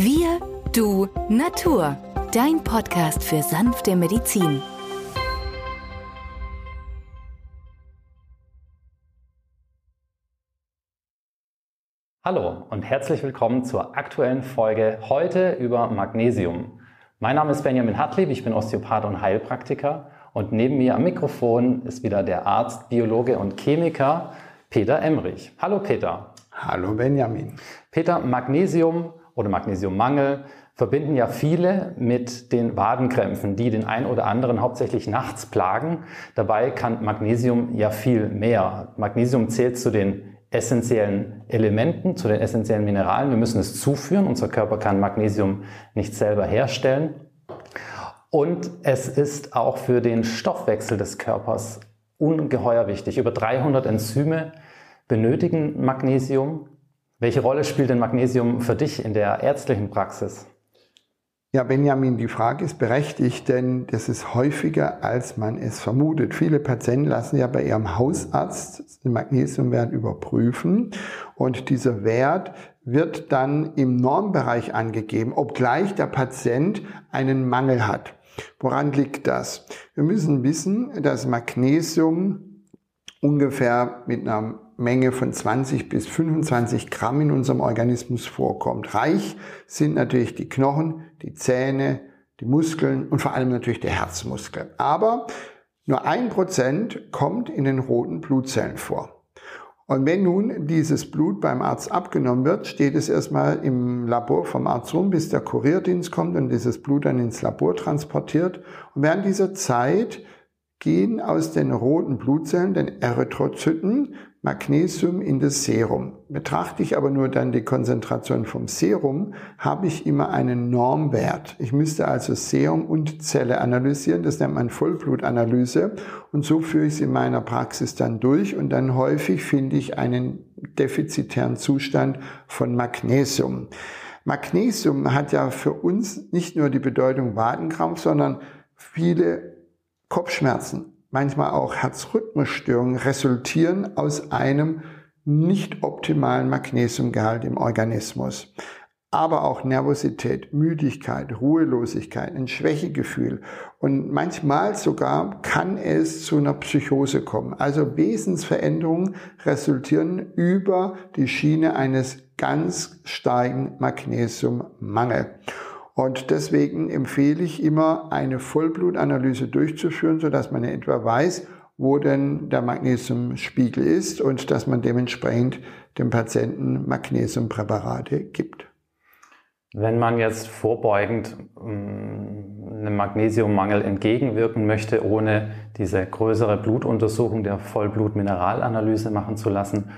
Wir, du, Natur. Dein Podcast für sanfte Medizin. Hallo und herzlich willkommen zur aktuellen Folge heute über Magnesium. Mein Name ist Benjamin Hartlieb, ich bin Osteopath und Heilpraktiker und neben mir am Mikrofon ist wieder der Arzt, Biologe und Chemiker Peter Emrich. Hallo Peter. Hallo Benjamin. Peter, Magnesium oder Magnesiummangel verbinden ja viele mit den Wadenkrämpfen, die den einen oder anderen hauptsächlich nachts plagen. Dabei kann Magnesium ja viel mehr. Magnesium zählt zu den essentiellen Elementen, zu den essentiellen Mineralen. Wir müssen es zuführen. Unser Körper kann Magnesium nicht selber herstellen. Und es ist auch für den Stoffwechsel des Körpers ungeheuer wichtig. Über 300 Enzyme benötigen Magnesium. Welche Rolle spielt denn Magnesium für dich in der ärztlichen Praxis? Ja, Benjamin, die Frage ist berechtigt, denn das ist häufiger, als man es vermutet. Viele Patienten lassen ja bei ihrem Hausarzt den Magnesiumwert überprüfen und dieser Wert wird dann im Normbereich angegeben, obgleich der Patient einen Mangel hat. Woran liegt das? Wir müssen wissen, dass Magnesium ungefähr mit einer Menge von 20 bis 25 Gramm in unserem Organismus vorkommt. Reich sind natürlich die Knochen, die Zähne, die Muskeln und vor allem natürlich der Herzmuskel. Aber nur ein Prozent kommt in den roten Blutzellen vor. Und wenn nun dieses Blut beim Arzt abgenommen wird, steht es erstmal im Labor vom Arzt rum, bis der Kurierdienst kommt und dieses Blut dann ins Labor transportiert. Und während dieser Zeit gehen aus den roten Blutzellen, den Erythrozyten, Magnesium in das Serum. Betrachte ich aber nur dann die Konzentration vom Serum, habe ich immer einen Normwert. Ich müsste also Serum und Zelle analysieren, das nennt man Vollblutanalyse und so führe ich es in meiner Praxis dann durch und dann häufig finde ich einen defizitären Zustand von Magnesium. Magnesium hat ja für uns nicht nur die Bedeutung Wadenkrampf, sondern viele Kopfschmerzen, manchmal auch Herzrhythmusstörungen resultieren aus einem nicht optimalen Magnesiumgehalt im Organismus. Aber auch Nervosität, Müdigkeit, Ruhelosigkeit, ein Schwächegefühl und manchmal sogar kann es zu einer Psychose kommen. Also Wesensveränderungen resultieren über die Schiene eines ganz steigen Magnesiummangel. Und deswegen empfehle ich immer, eine Vollblutanalyse durchzuführen, sodass man etwa weiß, wo denn der Magnesiumspiegel ist und dass man dementsprechend dem Patienten Magnesiumpräparate gibt. Wenn man jetzt vorbeugend ähm, einem Magnesiummangel entgegenwirken möchte, ohne diese größere Blutuntersuchung der Vollblutmineralanalyse machen zu lassen,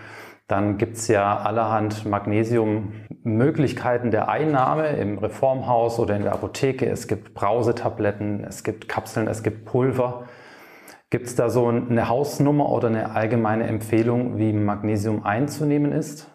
dann gibt's ja allerhand Magnesiummöglichkeiten der Einnahme im Reformhaus oder in der Apotheke. Es gibt Brausetabletten, es gibt Kapseln, es gibt Pulver. Gibt's da so eine Hausnummer oder eine allgemeine Empfehlung, wie Magnesium einzunehmen ist?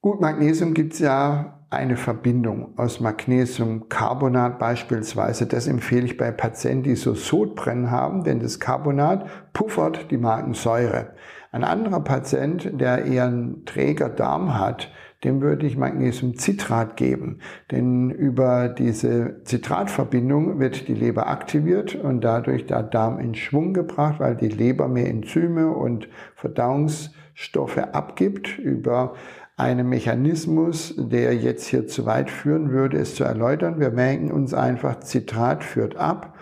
Gut, Magnesium gibt's ja eine Verbindung aus Magnesiumcarbonat beispielsweise. Das empfehle ich bei Patienten, die so Sodbrennen haben, denn das Carbonat puffert die Magensäure. Ein anderer Patient, der eher einen träger Darm hat, dem würde ich Magnesiumcitrat geben. Denn über diese Zitratverbindung wird die Leber aktiviert und dadurch der Darm in Schwung gebracht, weil die Leber mehr Enzyme und Verdauungsstoffe abgibt über einen Mechanismus, der jetzt hier zu weit führen würde, es zu erläutern. Wir merken uns einfach, Zitrat führt ab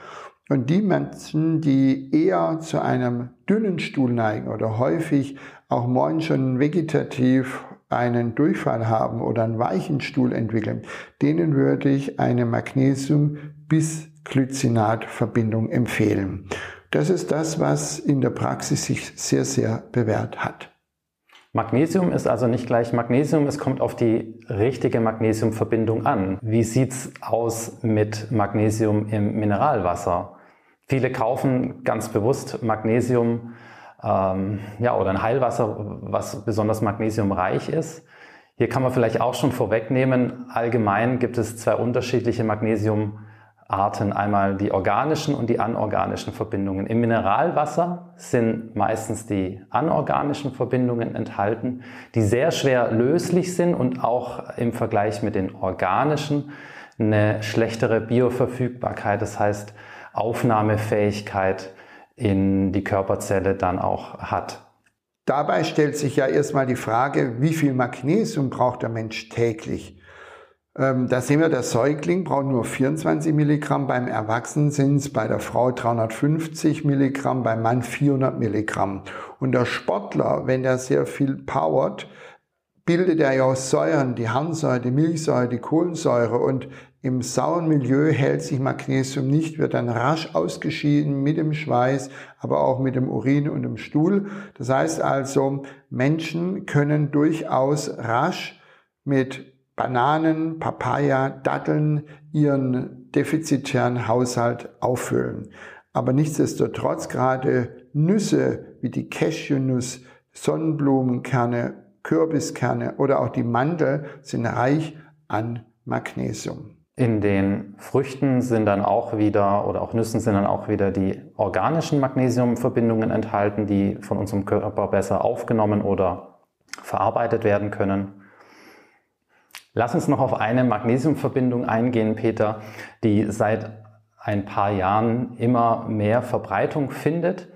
und die Menschen, die eher zu einem dünnen Stuhl neigen oder häufig auch morgen schon vegetativ einen Durchfall haben oder einen weichen Stuhl entwickeln, denen würde ich eine Magnesium- bis Glycinat-Verbindung empfehlen. Das ist das, was in der Praxis sich sehr, sehr bewährt hat. Magnesium ist also nicht gleich Magnesium, es kommt auf die richtige Magnesiumverbindung an. Wie sieht's aus mit Magnesium im Mineralwasser? Viele kaufen ganz bewusst Magnesium ähm, ja, oder ein Heilwasser, was besonders magnesiumreich ist. Hier kann man vielleicht auch schon vorwegnehmen, allgemein gibt es zwei unterschiedliche Magnesium Arten, einmal die organischen und die anorganischen Verbindungen. Im Mineralwasser sind meistens die anorganischen Verbindungen enthalten, die sehr schwer löslich sind und auch im Vergleich mit den organischen eine schlechtere Bioverfügbarkeit, das heißt Aufnahmefähigkeit in die Körperzelle dann auch hat. Dabei stellt sich ja erstmal die Frage, wie viel Magnesium braucht der Mensch täglich? Ähm, da sehen wir, der Säugling braucht nur 24 Milligramm, beim Erwachsenen sind es bei der Frau 350 Milligramm, beim Mann 400 Milligramm. Und der Sportler, wenn er sehr viel powert, bildet er ja aus Säuren, die Harnsäure, die Milchsäure, die Kohlensäure und im sauren Milieu hält sich Magnesium nicht, wird dann rasch ausgeschieden mit dem Schweiß, aber auch mit dem Urin und dem Stuhl. Das heißt also, Menschen können durchaus rasch mit Bananen, Papaya, Datteln ihren defizitären Haushalt auffüllen. Aber nichtsdestotrotz gerade Nüsse wie die Cashewnuss, Sonnenblumenkerne, Kürbiskerne oder auch die Mandel sind reich an Magnesium. In den Früchten sind dann auch wieder oder auch Nüssen sind dann auch wieder die organischen Magnesiumverbindungen enthalten, die von unserem Körper besser aufgenommen oder verarbeitet werden können. Lass uns noch auf eine Magnesiumverbindung eingehen, Peter, die seit ein paar Jahren immer mehr Verbreitung findet.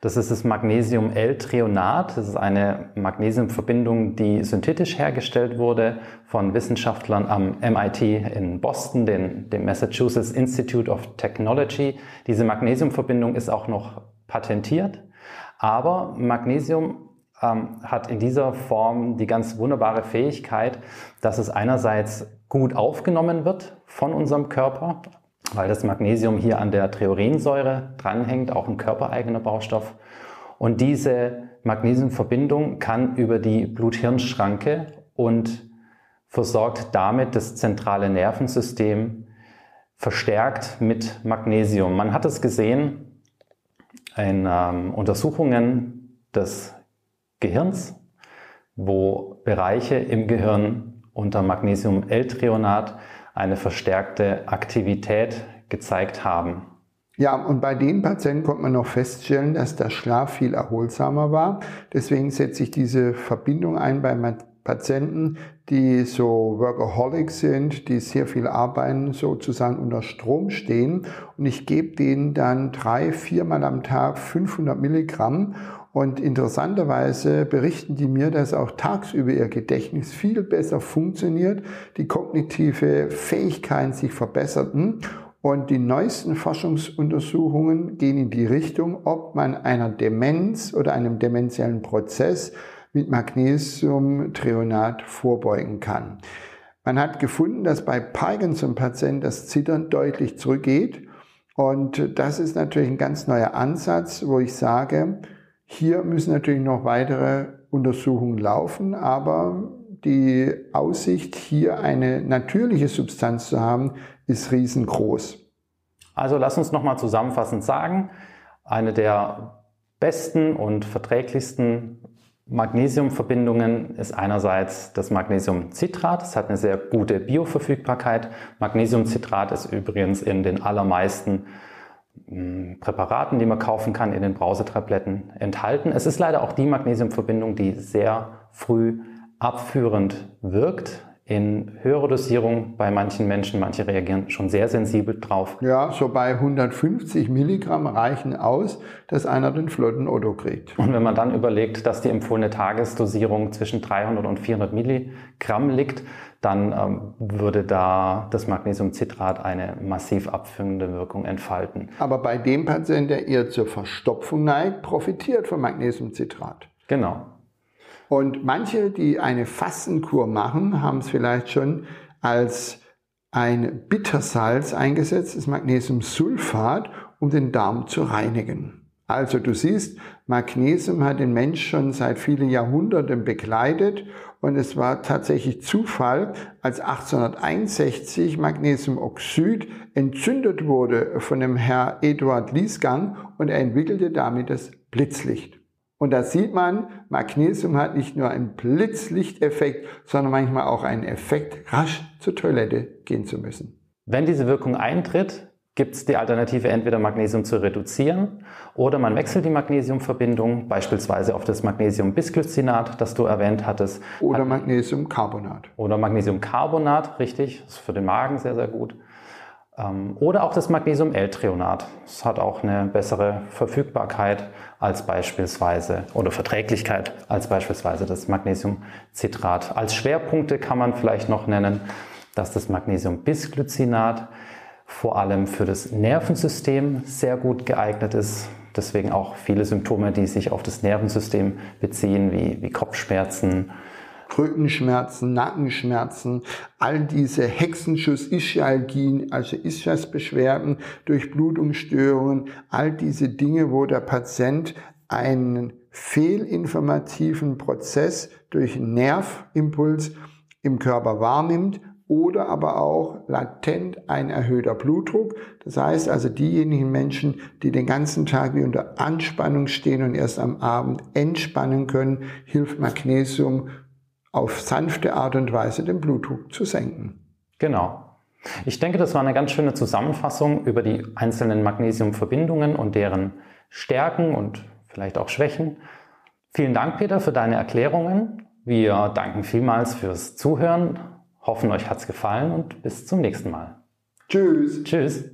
Das ist das Magnesium-L-Trionat. Das ist eine Magnesiumverbindung, die synthetisch hergestellt wurde von Wissenschaftlern am MIT in Boston, den, dem Massachusetts Institute of Technology. Diese Magnesiumverbindung ist auch noch patentiert. Aber Magnesium ähm, hat in dieser Form die ganz wunderbare Fähigkeit, dass es einerseits gut aufgenommen wird von unserem Körper, weil das Magnesium hier an der Triorinsäure dranhängt, auch ein körpereigener Baustoff. Und diese Magnesiumverbindung kann über die Blut-Hirn-Schranke und versorgt damit das zentrale Nervensystem verstärkt mit Magnesium. Man hat es gesehen in ähm, Untersuchungen des Gehirns, wo Bereiche im Gehirn unter Magnesium-L-Trionat eine verstärkte Aktivität gezeigt haben. Ja, und bei den Patienten konnte man noch feststellen, dass der Schlaf viel erholsamer war. Deswegen setze ich diese Verbindung ein bei Patienten, die so Workaholics sind, die sehr viel arbeiten, sozusagen unter Strom stehen. Und ich gebe denen dann drei, viermal am Tag 500 Milligramm und interessanterweise berichten die mir, dass auch tagsüber ihr Gedächtnis viel besser funktioniert, die kognitive Fähigkeiten sich verbesserten und die neuesten Forschungsuntersuchungen gehen in die Richtung, ob man einer Demenz oder einem demenziellen Prozess mit Magnesiumtrionat vorbeugen kann. Man hat gefunden, dass bei Parkinson-Patienten das Zittern deutlich zurückgeht. Und das ist natürlich ein ganz neuer Ansatz, wo ich sage, hier müssen natürlich noch weitere Untersuchungen laufen, aber die Aussicht, hier eine natürliche Substanz zu haben, ist riesengroß. Also lass uns nochmal zusammenfassend sagen, eine der besten und verträglichsten Magnesiumverbindungen ist einerseits das Magnesiumcitrat. Es hat eine sehr gute Bioverfügbarkeit. Magnesiumcitrat ist übrigens in den allermeisten Präparaten, die man kaufen kann, in den Brausetabletten enthalten. Es ist leider auch die Magnesiumverbindung, die sehr früh abführend wirkt. In höherer Dosierung bei manchen Menschen, manche reagieren schon sehr sensibel drauf. Ja, so bei 150 Milligramm reichen aus, dass einer den flotten Otto kriegt. Und wenn man dann überlegt, dass die empfohlene Tagesdosierung zwischen 300 und 400 Milligramm liegt, dann ähm, würde da das Magnesiumcitrat eine massiv abführende Wirkung entfalten. Aber bei dem Patienten, der eher zur Verstopfung neigt, profitiert vom Magnesiumcitrat. Genau. Und manche, die eine Fastenkur machen, haben es vielleicht schon als ein Bittersalz eingesetzt, das Magnesiumsulfat, um den Darm zu reinigen. Also du siehst, Magnesium hat den Mensch schon seit vielen Jahrhunderten begleitet und es war tatsächlich Zufall, als 1861 Magnesiumoxid entzündet wurde von dem Herr Eduard Liesgang und er entwickelte damit das Blitzlicht. Und da sieht man, Magnesium hat nicht nur einen Blitzlichteffekt, sondern manchmal auch einen Effekt, rasch zur Toilette gehen zu müssen. Wenn diese Wirkung eintritt, gibt es die Alternative, entweder Magnesium zu reduzieren oder man wechselt die Magnesiumverbindung, beispielsweise auf das Magnesium-Bisglycinat, das du erwähnt hattest. Oder Magnesiumcarbonat. Oder Magnesiumcarbonat, richtig, das ist für den Magen sehr, sehr gut. Ähm, oder auch das Magnesium-L-Treonat. Das hat auch eine bessere Verfügbarkeit als beispielsweise oder Verträglichkeit als beispielsweise das Magnesiumcitrat. Als Schwerpunkte kann man vielleicht noch nennen, dass das Magnesium-Bisglycinat vor allem für das Nervensystem sehr gut geeignet ist. Deswegen auch viele Symptome, die sich auf das Nervensystem beziehen, wie, wie Kopfschmerzen, Rückenschmerzen, Nackenschmerzen, all diese Hexenschuss-Ischialgien, also Ischiasbeschwerden, Durchblutungsstörungen, all diese Dinge, wo der Patient einen fehlinformativen Prozess durch Nervimpuls im Körper wahrnimmt oder aber auch latent ein erhöhter Blutdruck. Das heißt also diejenigen Menschen, die den ganzen Tag wie unter Anspannung stehen und erst am Abend entspannen können, hilft Magnesium auf sanfte Art und Weise den Blutdruck zu senken. Genau. Ich denke, das war eine ganz schöne Zusammenfassung über die einzelnen Magnesiumverbindungen und deren Stärken und vielleicht auch Schwächen. Vielen Dank, Peter, für deine Erklärungen. Wir danken vielmals fürs Zuhören Hoffen, euch hat's gefallen und bis zum nächsten Mal. Tschüss. Tschüss.